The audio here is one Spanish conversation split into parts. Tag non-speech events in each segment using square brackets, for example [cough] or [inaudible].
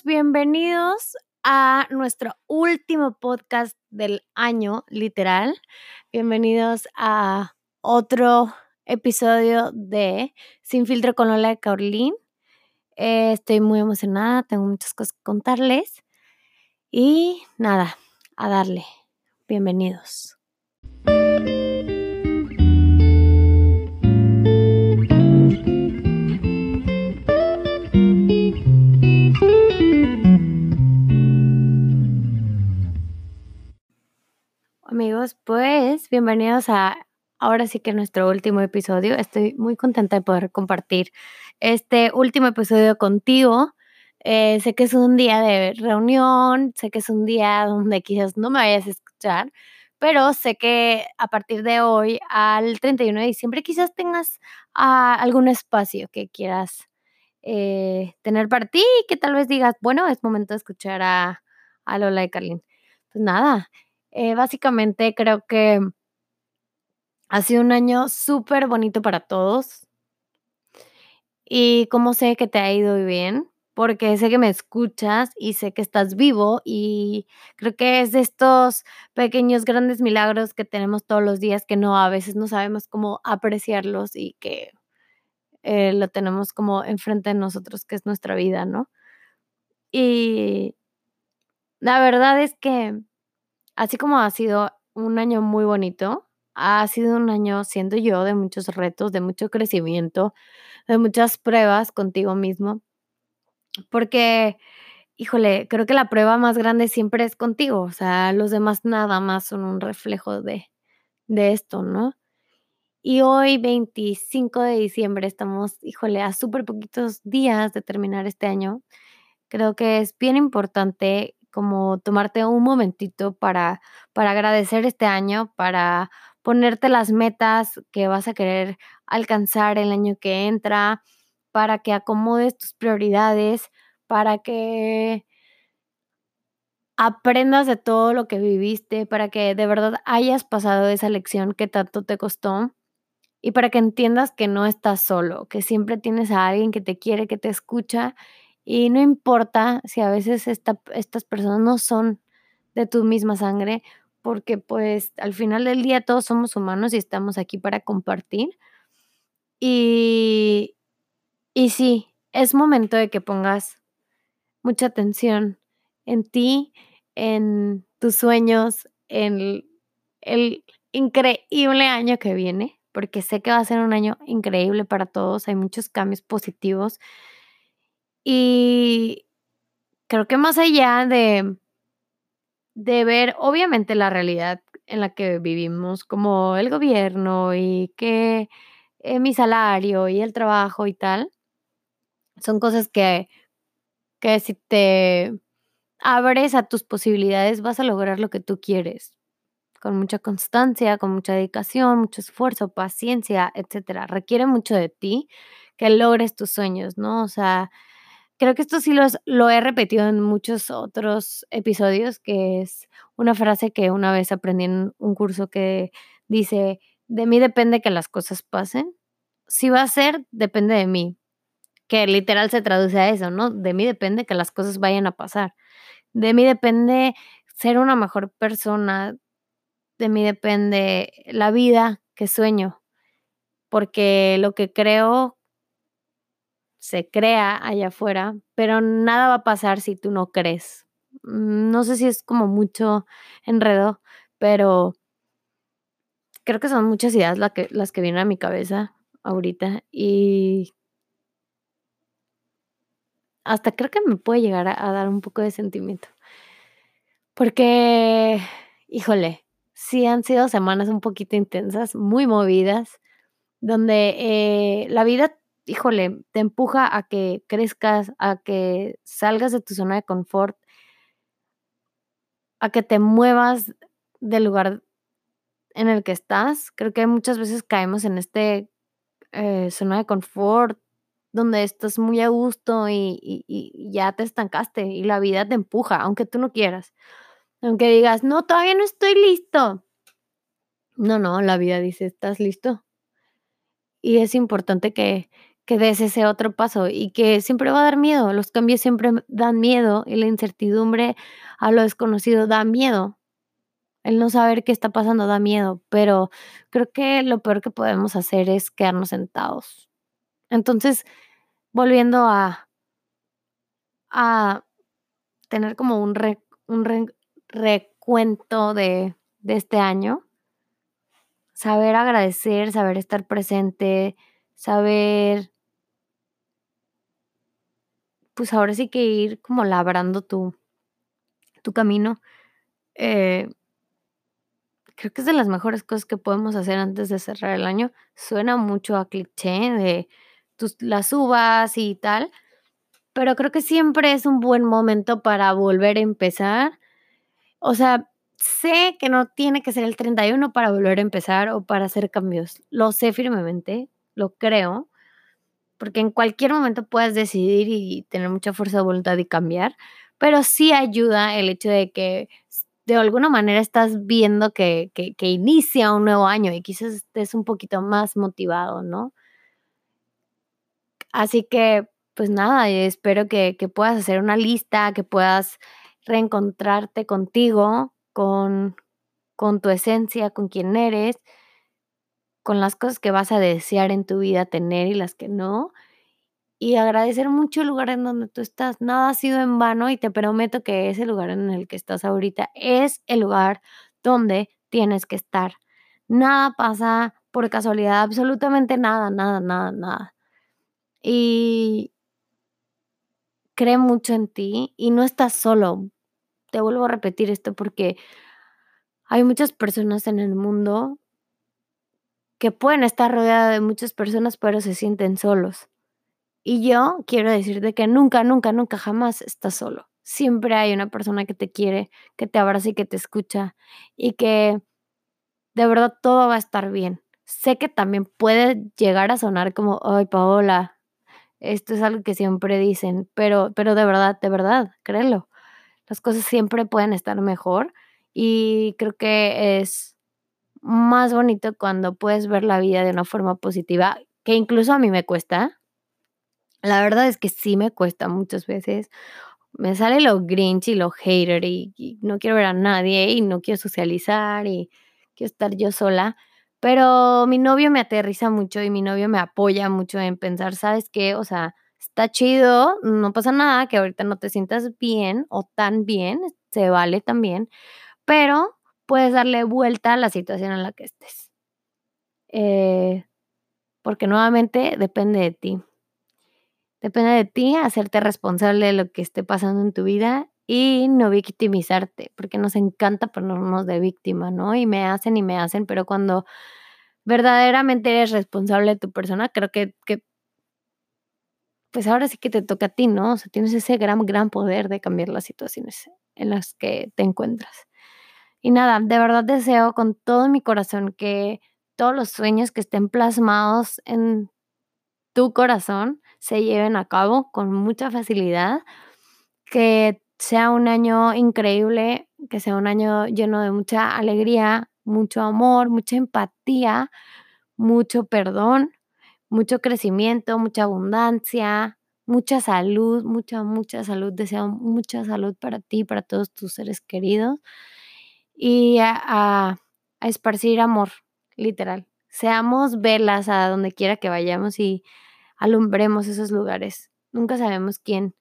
bienvenidos a nuestro último podcast del año, literal. Bienvenidos a otro episodio de Sin filtro con Lola de Carolín. Eh, estoy muy emocionada, tengo muchas cosas que contarles. Y nada, a darle. Bienvenidos. Bienvenidos a ahora sí que nuestro último episodio. Estoy muy contenta de poder compartir este último episodio contigo. Eh, sé que es un día de reunión, sé que es un día donde quizás no me vayas a escuchar, pero sé que a partir de hoy al 31 de diciembre quizás tengas ah, algún espacio que quieras eh, tener para ti y que tal vez digas, bueno, es momento de escuchar a, a Lola y Carlin. Pues nada, eh, básicamente creo que ha sido un año súper bonito para todos. Y como sé que te ha ido bien, porque sé que me escuchas y sé que estás vivo y creo que es de estos pequeños grandes milagros que tenemos todos los días que no a veces no sabemos cómo apreciarlos y que eh, lo tenemos como enfrente de nosotros, que es nuestra vida, ¿no? Y la verdad es que así como ha sido un año muy bonito, ha sido un año, siendo yo, de muchos retos, de mucho crecimiento, de muchas pruebas contigo mismo. Porque, híjole, creo que la prueba más grande siempre es contigo. O sea, los demás nada más son un reflejo de, de esto, ¿no? Y hoy, 25 de diciembre, estamos, híjole, a súper poquitos días de terminar este año. Creo que es bien importante como tomarte un momentito para, para agradecer este año, para ponerte las metas que vas a querer alcanzar el año que entra, para que acomodes tus prioridades, para que aprendas de todo lo que viviste, para que de verdad hayas pasado esa lección que tanto te costó y para que entiendas que no estás solo, que siempre tienes a alguien que te quiere, que te escucha y no importa si a veces estas personas no son de tu misma sangre, porque pues al final del día todos somos humanos y estamos aquí para compartir. Y, y sí, es momento de que pongas mucha atención en ti, en tus sueños, en el increíble año que viene, porque sé que va a ser un año increíble para todos, hay muchos cambios positivos y creo que más allá de, de ver, obviamente, la realidad en la que vivimos, como el gobierno y que eh, mi salario y el trabajo y tal, son cosas que, que si te abres a tus posibilidades vas a lograr lo que tú quieres con mucha constancia, con mucha dedicación, mucho esfuerzo, paciencia, etcétera. Requiere mucho de ti que logres tus sueños, ¿no? O sea, creo que esto sí lo he repetido en muchos otros episodios, que es una frase que una vez aprendí en un curso que dice, de mí depende que las cosas pasen. Si va a ser, depende de mí. Que literal se traduce a eso, ¿no? De mí depende que las cosas vayan a pasar. De mí depende ser una mejor persona. De mí depende la vida que sueño. Porque lo que creo se crea allá afuera, pero nada va a pasar si tú no crees. Mm, no sé si es como mucho enredo, pero creo que son muchas ideas que, las que vienen a mi cabeza ahorita y hasta creo que me puede llegar a, dar un poco de sentimiento. Porque, híjole, sí han sido semanas un poquito intensas, muy movidas, donde eh, la vida híjole, te empuja a que crezcas, a que salgas de tu zona de confort, a que te muevas del lugar en el que estás. Creo que muchas veces caemos en este eh, zona de confort donde estás muy a gusto y, y, ya te estancaste y la vida te empuja, aunque tú no quieras. Aunque digas, no, todavía no estoy listo. No, no, la vida dice, ¿estás listo? Y es importante que, que des ese otro paso y que siempre va a dar miedo. Los cambios siempre dan miedo y la incertidumbre a lo desconocido da miedo. El no saber qué está pasando da miedo, pero creo que lo peor que podemos hacer es quedarnos sentados. Entonces, volviendo a, a tener como un, un recuento de, de este año, saber agradecer, saber estar presente, saber, pues ahora sí que ir como labrando tu, tu camino. Eh, creo que es de las mejores cosas que podemos hacer antes de cerrar el año. Suena mucho a cliché de tus, las uvas y tal, pero creo que siempre es un buen momento para volver a empezar. O sea, sé que no tiene que ser el 31 para volver a empezar o para hacer cambios. Lo sé firmemente, lo creo, porque en cualquier momento puedes decidir y tener mucha fuerza de voluntad y cambiar, pero sí ayuda el hecho de que de alguna manera estás viendo que, que, inicia un nuevo año y quizás estés un poquito más motivado, ¿no? Así que, pues nada, espero que, que puedas hacer una lista, que puedas reencontrarte contigo, con, con tu esencia, con quien eres, con las cosas que vas a desear en tu vida tener y las que no. Y agradecer mucho el lugar en donde tú estás. Nada ha sido en vano y te prometo que ese lugar en el que estás ahorita es el lugar donde tienes que estar. Nada pasa por casualidad, absolutamente nada, nada, nada, nada. Y cree mucho en ti y no estás solo te vuelvo a repetir esto porque hay muchas personas en el mundo que pueden estar rodeadas de muchas personas, pero se sienten solos. Y yo quiero decirte que nunca, nunca, nunca, jamás estás solo. Siempre hay una persona que te quiere, que te abraza y que te escucha y que de verdad todo va a estar bien. Sé que también puede llegar a sonar como, ay, Paola, esto es algo que siempre dicen, pero, pero de verdad, de verdad, créelo las cosas siempre pueden estar mejor y creo que es más bonito cuando puedes ver la vida de una forma positiva, que incluso a mí me cuesta. La verdad es que sí me cuesta muchas veces. Me sale lo grinch y lo hater y, no quiero ver a nadie y no quiero socializar y quiero estar yo sola. Pero mi novio me aterriza mucho y mi novio me apoya mucho en pensar, ¿sabes qué? O sea, está chido, no pasa nada que ahorita no te sientas bien o tan bien, se vale también, pero puedes darle vuelta a la situación en la que estés. Eh, porque nuevamente depende de ti. Depende de ti hacerte responsable de lo que esté pasando en tu vida y no victimizarte, porque nos encanta ponernos de víctima, ¿no? Y me hacen y me hacen, pero cuando verdaderamente eres responsable de tu persona, creo que, que pues ahora sí que te toca a ti, ¿no? O sea, tienes ese gran, gran poder de cambiar las situaciones en las que te encuentras. Y nada, de verdad deseo con todo mi corazón que todos los sueños que estén plasmados en tu corazón se lleven a cabo con mucha facilidad, que sea un año increíble, que sea un año lleno de mucha alegría, mucho amor, mucha empatía, mucho perdón, mucho crecimiento, mucha abundancia, mucha salud, mucha, mucha salud. Deseo mucha salud para ti, para todos tus seres queridos. Y a, esparcir amor, literal. Seamos velas a donde quiera que vayamos y alumbremos esos lugares. Nunca sabemos quién,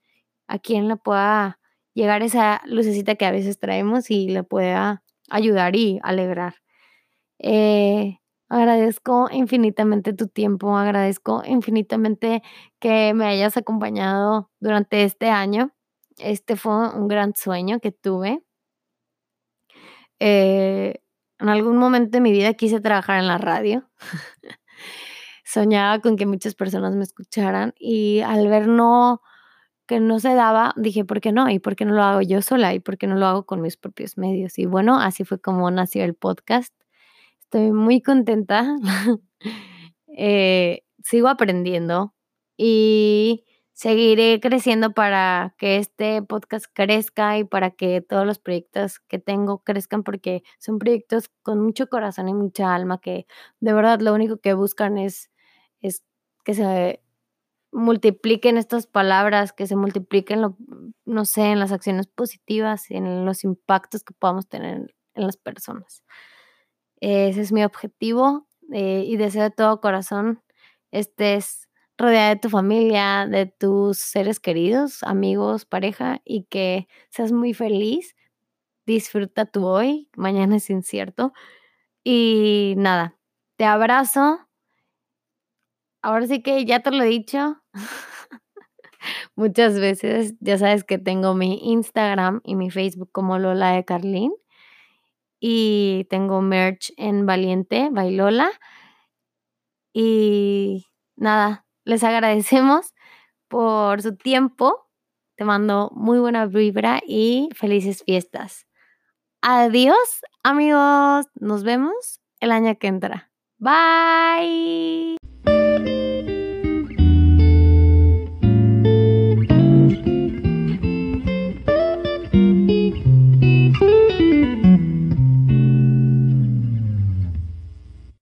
a quién le pueda llegar esa lucecita que a veces traemos y le pueda ayudar y alegrar. Eh, Agradezco infinitamente tu tiempo, agradezco infinitamente que me hayas acompañado durante este año. Este fue un gran sueño que tuve. Eh, en algún momento de mi vida quise trabajar en la radio. [laughs] Soñaba con que muchas personas me escucharan y al ver no que no se daba, dije, ¿por qué no? ¿Y por qué no lo hago yo sola? ¿Y por qué no lo hago con mis propios medios? Y bueno, así fue como nació el podcast. Estoy muy contenta. [laughs] Eh, sigo aprendiendo y seguiré creciendo para que este podcast crezca y para que todos los proyectos que tengo crezcan porque son proyectos con mucho corazón y mucha alma que de verdad lo único que buscan es, es que se multipliquen estas palabras, que se multipliquen, lo, no sé, en las acciones positivas, en los impactos que podamos tener en las personas. Ese es mi objetivo eh, y deseo de todo corazón estés rodeada de tu familia, de tus seres queridos, amigos, pareja y que seas muy feliz. Disfruta tu hoy, mañana es incierto. Y nada, te abrazo. Ahora sí que ya te lo he dicho [laughs] muchas veces. Ya sabes que tengo mi Instagram y mi Facebook como Lola de Carlín. Y tengo merch en Valiente, Bailola. Y nada, les agradecemos por su tiempo. Te mando muy buena vibra y felices fiestas. Adiós, amigos. Nos vemos el año que entra. Bye.